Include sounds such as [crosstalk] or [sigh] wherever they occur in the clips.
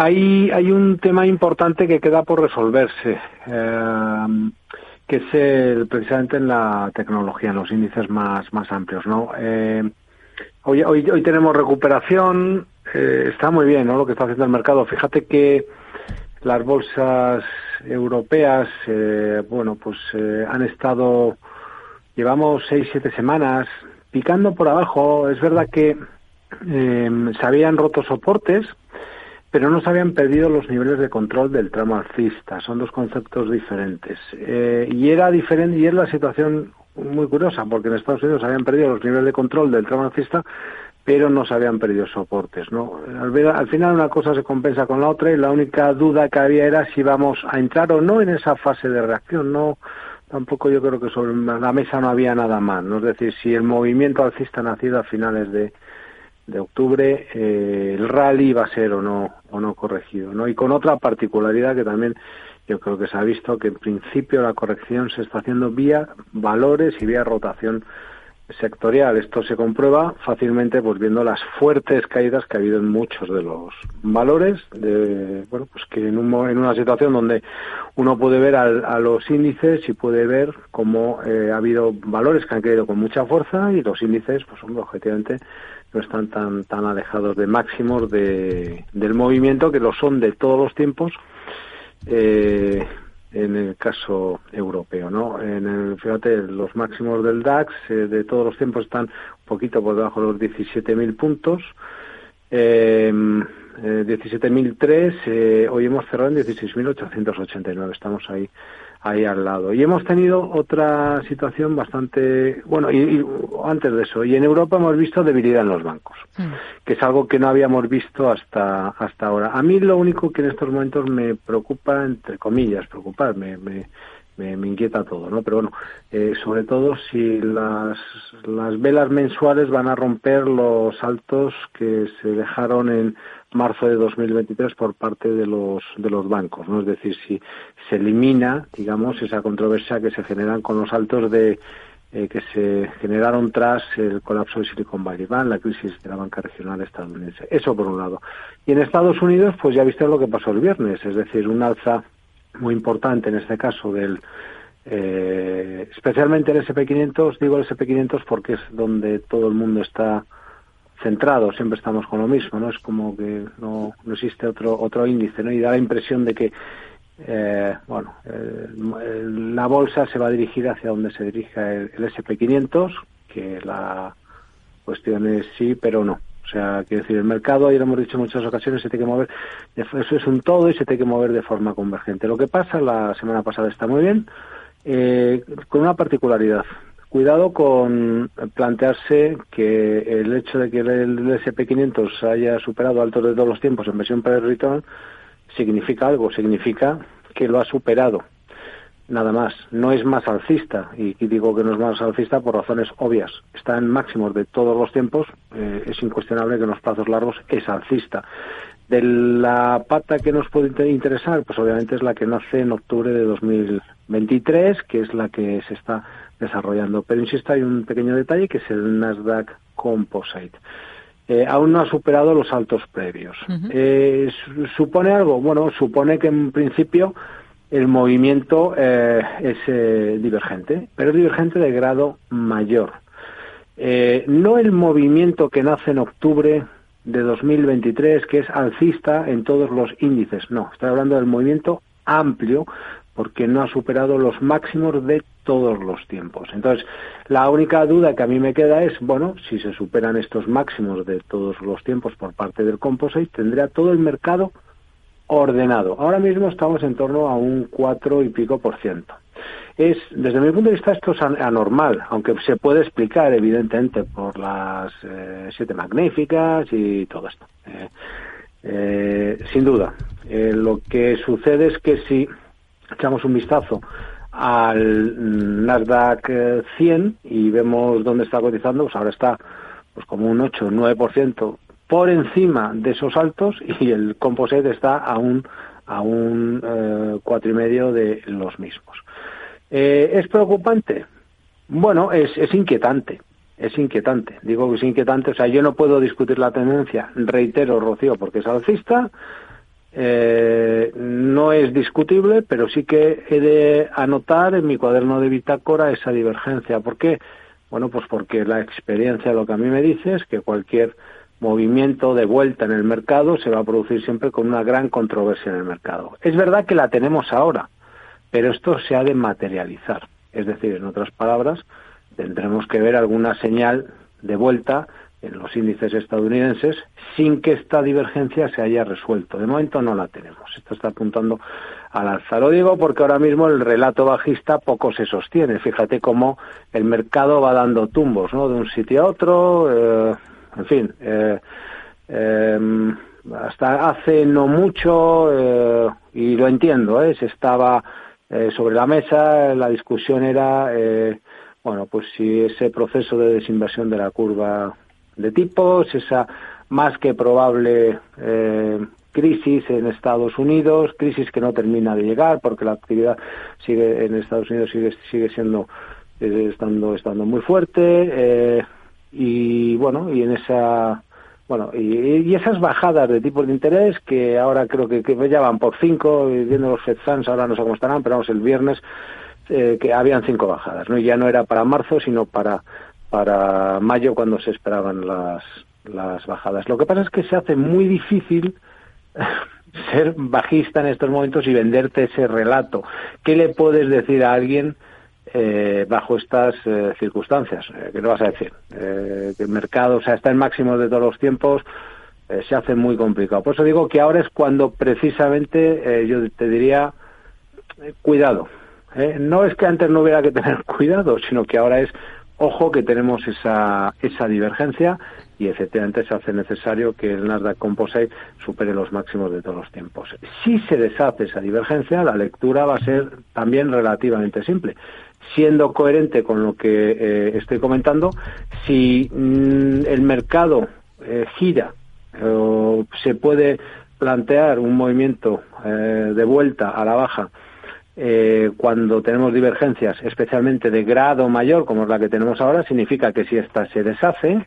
Hay, hay un tema importante que queda por resolverse, eh, que es el, precisamente en la tecnología, en los índices más, más amplios. ¿no? Eh, hoy, hoy, hoy tenemos recuperación, eh, está muy bien ¿no? lo que está haciendo el mercado. Fíjate que las bolsas europeas, eh, bueno, pues eh, han estado, llevamos seis, siete semanas picando por abajo. Es verdad que se habían roto soportes, pero no se habían perdido los niveles de control del tramo alcista. Son dos conceptos diferentes. Eh, y era diferente, y es la situación muy curiosa, porque en Estados Unidos habían perdido los niveles de control del tramo alcista, pero no se habían perdido soportes. ¿no? Al, al, final una cosa se compensa con la otra y la única duda que había era si vamos a entrar o no en esa fase de reacción. No, tampoco yo creo que sobre la mesa no había nada más. ¿no? Es decir, si el movimiento alcista nacido a finales de, de octubre, eh, el rally va a ser o no, o no corregido. ¿no? Y con otra particularidad que también yo creo que se ha visto que en principio la corrección se está haciendo vía valores y vía rotación sectorial. Esto se comprueba fácilmente pues viendo las fuertes caídas que ha habido en muchos de los valores, de, bueno, pues que en, un, en una situación donde uno puede ver al, a los índices y puede ver cómo eh, ha habido valores que han caído con mucha fuerza y los índices, pues hombre, objetivamente no están tan tan alejados de máximos de, del movimiento que lo son de todos los tiempos eh, en el caso europeo no en el fíjate los máximos del DAX eh, de todos los tiempos están un poquito por debajo de los 17.000 puntos. Eh, 17.003 eh, hoy hemos cerrado en 16.889 estamos ahí ahí al lado. Y hemos tenido otra situación bastante, bueno, y, antes de eso, y en Europa hemos visto debilidad en los bancos, mm. que es algo que no habíamos visto hasta hasta ahora. A mí lo único que en estos momentos me preocupa, entre comillas, preocupar, me, me, me, inquieta todo, ¿no? Pero bueno, eh, sobre todo si las, las velas mensuales van a romper los saltos que se dejaron en marzo de 2023 por parte de los de los bancos, ¿no? Es decir, si se elimina, digamos, esa controversia que se generan con los saltos de eh, que se generaron tras el colapso de Silicon Valley Bank, la crisis de la banca regional estadounidense. Eso por un lado. Y en Estados Unidos, pues ya viste lo que pasó el viernes, es decir, un alza muy importante en este caso del eh, especialmente el SP500, digo el SP500 porque es donde todo el mundo está centrado, siempre estamos con lo mismo, ¿no? Es como que no, no existe otro otro índice, ¿no? Y da la impresión de que eh, bueno, la bolsa se va a dirigir hacia donde se dirija el, el SP500, que la cuestión es sí, pero no. O sea, quiero decir, el mercado, ya lo hemos dicho en muchas ocasiones, se tiene que mover, eso es un todo y se tiene que mover de forma convergente. Lo que pasa, la semana pasada está muy bien, eh, con una particularidad. Cuidado con plantearse que el hecho de que el SP500 haya superado altos de todos los tiempos en versión per return significa algo, significa que lo ha superado nada más. No es más alcista, y digo que no es más alcista por razones obvias. Está en máximos de todos los tiempos, eh, es incuestionable que en los plazos largos es alcista. De la pata que nos puede interesar, pues obviamente es la que nace en octubre de 2023, que es la que se está desarrollando. Pero insisto, hay un pequeño detalle que es el Nasdaq Composite. Eh, aún no ha superado los altos previos. eh, ¿Supone algo? Bueno, supone que en principio el movimiento eh, es eh, divergente, pero es divergente de grado mayor. Eh, no el movimiento que nace en octubre de 2023, que es alcista en todos los índices, no, estoy hablando del movimiento amplio porque no ha superado los máximos de todos los tiempos. Entonces, la única duda que a mí me queda es, bueno, si se superan estos máximos de todos los tiempos por parte del Composite, tendría todo el mercado ordenado. Ahora mismo estamos en torno a un cuatro y pico por ciento. Es, desde mi punto de vista, esto es anormal, aunque se puede explicar, evidentemente, por las eh, siete magníficas y todo esto. Eh, eh, sin duda. lo que sucede es que si echamos un vistazo al Nasdaq 100 y vemos dónde está cotizando, pues ahora está pues como un 8 o 9% por encima de esos altos y el composite está a un a un eh, cuatro y medio de los mismos. Eh, ¿Es preocupante? Bueno, es, es inquietante. Es inquietante. Digo que es inquietante. O sea, yo no puedo discutir la tendencia, reitero, Rocío, porque es alcista, eh, no es discutible, pero sí que he de anotar en mi cuaderno de bitácora esa divergencia. ¿Por qué? Bueno, pues porque la experiencia lo que a mí me dice es que cualquier movimiento de vuelta en el mercado se va a producir siempre con una gran controversia en el mercado. Es verdad que la tenemos ahora, pero esto se ha de materializar. Es decir, en otras palabras, tendremos que ver alguna señal de vuelta en los índices estadounidenses sin que esta divergencia se haya resuelto. De momento no la tenemos. Esto está apuntando al alza. Lo digo porque ahora mismo el relato bajista poco se sostiene. Fíjate cómo el mercado va dando tumbos, ¿no? De un sitio a otro. Eh, en fin. Eh, em, hasta hace no mucho, eh, y lo entiendo, se estaba sobre la mesa, la discusión era, bueno, pues si ese proceso de desinversión de la curva de tipos, esa más que probable eh, crisis en Estados Unidos, crisis que no termina de llegar porque la actividad sigue en Estados Unidos sigue sigue siendo eh, estando estando muy fuerte eh, y bueno y en esa bueno y, esas bajadas de tipos de interés que ahora creo que, que ya van por cinco viendo los Fed Funds ahora no sé cómo estarán pero vamos el viernes que habían cinco bajadas no y ya no era para marzo sino para para mayo cuando se esperaban las, las bajadas. Lo que pasa es que se hace muy difícil [laughs] ser bajista en estos momentos y venderte ese relato. ¿Qué le puedes decir a alguien eh, bajo estas eh, circunstancias? Eh, ¿Qué le vas a decir? que el mercado, o sea, está en máximos de todos los tiempos, se hace muy complicado. Por eso digo que ahora es cuando precisamente yo te diría, cuidado. No es que antes no hubiera que tener [laughs] cuidado, sino que ahora es Ojo que tenemos esa, esa divergencia y efectivamente se hace necesario que el Nasdaq Composite supere los máximos de todos los tiempos. Si se deshace esa divergencia, la lectura va a ser también relativamente simple. Siendo coherente con lo que eh, estoy comentando, si mm, el mercado eh, gira o se puede plantear un movimiento eh, de vuelta a la baja eh, cuando tenemos divergencias, especialmente de grado mayor, como es la que tenemos ahora, significa que si esta se deshace,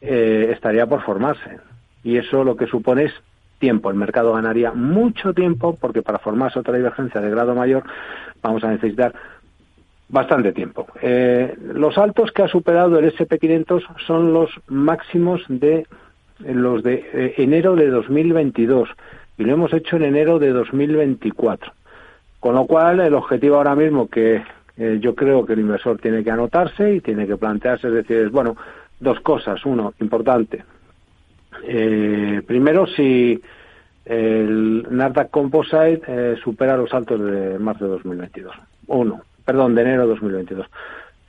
eh, estaría por formarse. Y eso lo que supone es tiempo. El mercado ganaría mucho tiempo porque para formarse otra divergencia de grado mayor vamos a necesitar bastante tiempo. Eh, los altos que ha superado el SP500 son los máximos de los de enero de 2022 y lo hemos hecho en enero de 2024. Con lo cual, el objetivo ahora mismo que eh, yo creo que el inversor tiene que anotarse y tiene que plantearse es decir, bueno, dos cosas. Uno, importante. Eh, primero, si el Nasdaq Composite eh, supera los altos de marzo de 2022. Uno, perdón, de enero de 2022.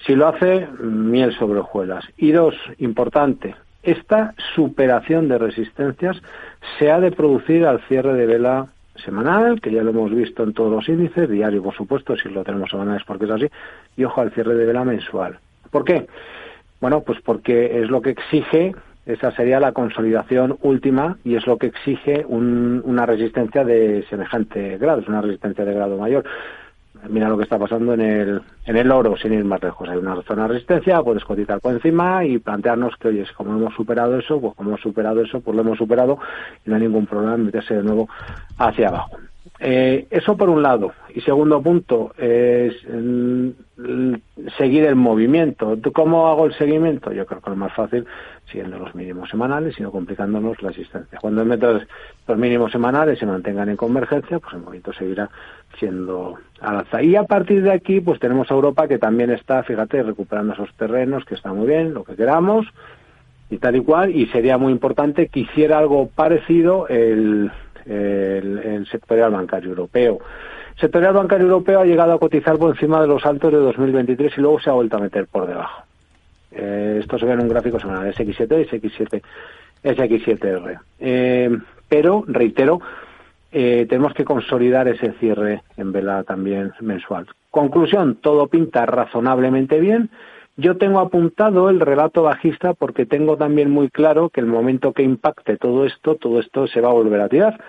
Si lo hace, miel sobre hojuelas. Y dos, importante, esta superación de resistencias se ha de producir al cierre de vela semanal, que ya lo hemos visto en todos los índices, diario por supuesto, si lo tenemos semanal es porque es así, y ojo al cierre de vela mensual. ¿Por qué? Bueno, pues porque es lo que exige, esa sería la consolidación última y es lo que exige una resistencia de semejante grado, es una resistencia de grado mayor mira lo que está pasando en el, en el oro, sin ir más lejos. Hay una zona de resistencia, puedes cotizar por encima y plantearnos que, oye, como hemos superado eso, pues como hemos superado eso, pues lo hemos superado y no hay ningún problema en meterse de nuevo hacia abajo. Eh, eso por un lado. Y segundo punto es mm, seguir el movimiento. ¿Cómo hago el seguimiento? Yo creo que lo más fácil siguiendo los mínimos semanales y no complicándonos la existencia. Cuando metas los mínimos semanales se mantengan en convergencia, pues el movimiento seguirá siendo al alza. Y a partir de aquí, pues tenemos a Europa que también está, fíjate, recuperando esos terrenos, que está muy bien, lo que queramos, y tal y cual, y sería muy importante que hiciera algo parecido el, el, sectorial bancario europeo. Sectorial bancario europeo ha llegado a cotizar por encima de los altos de 2023 y luego se ha vuelto a meter por debajo. Eh, esto se ve en un gráfico semanal, SX7 y SX7, SX7R. Eh, pero, reitero, eh, tenemos que consolidar ese cierre en vela también mensual. Conclusión, todo pinta razonablemente bien. Yo tengo apuntado el relato bajista porque tengo también muy claro que el momento que impacte todo esto, todo esto se va a volver a tirar.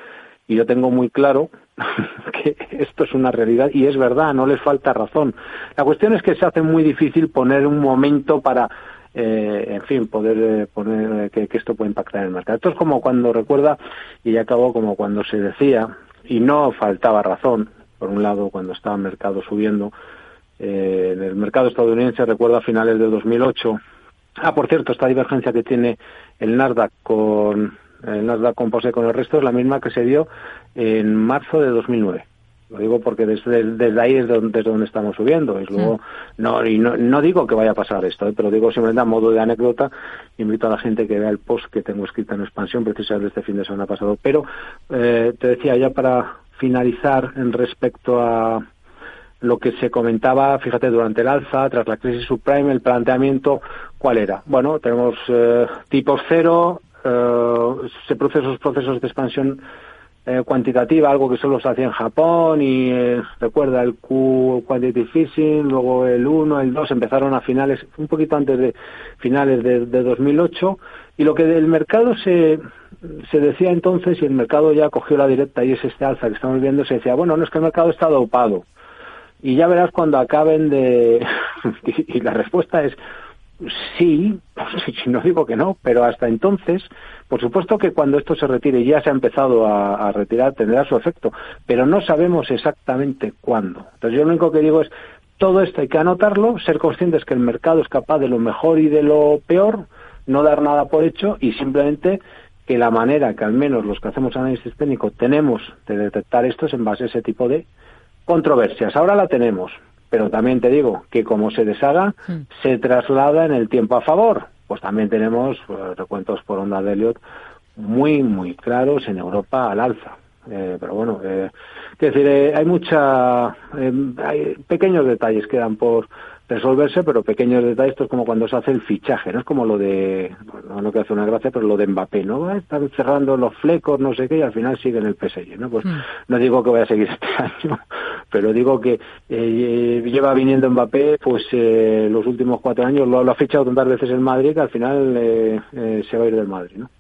Y yo tengo muy claro [laughs] que esto es una realidad y es verdad, no les falta razón. La cuestión es que se hace muy difícil poner un momento para eh, en fin, poder poner que, que, esto puede impactar en el mercado. Esto es como cuando recuerda, y ya acabó como cuando se decía, y no faltaba razón, por un lado, cuando estaba el mercado subiendo, en el mercado estadounidense, recuerdo a finales de 2008, Ah, por cierto, esta divergencia que tiene el Nasdaq con el Nasdaq Composite con el resto es la misma que se dio en marzo de 2009. Lo digo porque desde, desde ahí es donde, desde donde estamos subiendo. Y luego, no, y no, no, digo que vaya a pasar esto, ¿eh? pero digo simplemente a modo de anécdota. Invito a la gente que vea el post que tengo escrito en expansión, precisamente este fin de semana pasado. Pero eh, te decía ya para finalizar en respecto a, lo que se comentaba, fíjate, durante el alza, tras la crisis subprime, el planteamiento, ¿cuál era? Bueno, tenemos eh, tipos cero, se producen esos procesos de expansión eh, cuantitativa, algo que solo se hacía en Japón y eh, recuerda el Q Quantitative Fishing, luego el 1, el 2 empezaron a finales, un poquito antes de finales de, de 2008 y lo que del mercado se, se decía entonces y el mercado ya cogió la directa y es este alza que estamos viendo, se decía, bueno, no es que el mercado está dopado y ya verás cuando acaben de... [laughs] y la respuesta es sí, [laughs] no digo que no, pero hasta entonces, por supuesto que cuando esto se retire ya se ha empezado a, a, retirar, tendrá su efecto, pero no sabemos exactamente cuándo. Entonces yo lo único que digo es, todo esto hay que anotarlo, ser conscientes que el mercado es capaz de lo mejor y de lo peor, no dar nada por hecho y simplemente que la manera que al menos los que hacemos análisis técnico tenemos de detectar esto es en base a ese tipo de controversias. Ahora la tenemos, pero también te digo que como se deshaga, mm. se traslada en el tiempo a favor. Pues también tenemos pues, recuentos por onda de Elliot muy, muy claros en Europa al alza. Eh, pero bueno, eh, es decir, eh, hay mucha, eh, hay pequeños detalles que dan por resolverse, pero pequeños detalles, esto es como cuando se hace el fichaje, ¿no? Es como lo de, bueno, no que hace una gracia, pero lo de Mbappé, ¿no? Están cerrando los flecos, no sé qué, y al final sigue en el PSG, ¿no? Pues mm. no digo que vaya a seguir [laughs] este año, pero digo que eh, lleva viniendo Mbappé, pues eh, los últimos cuatro años lo, ha fichado tantas veces el Madrid que al final eh, eh, se va a ir del Madrid, ¿no?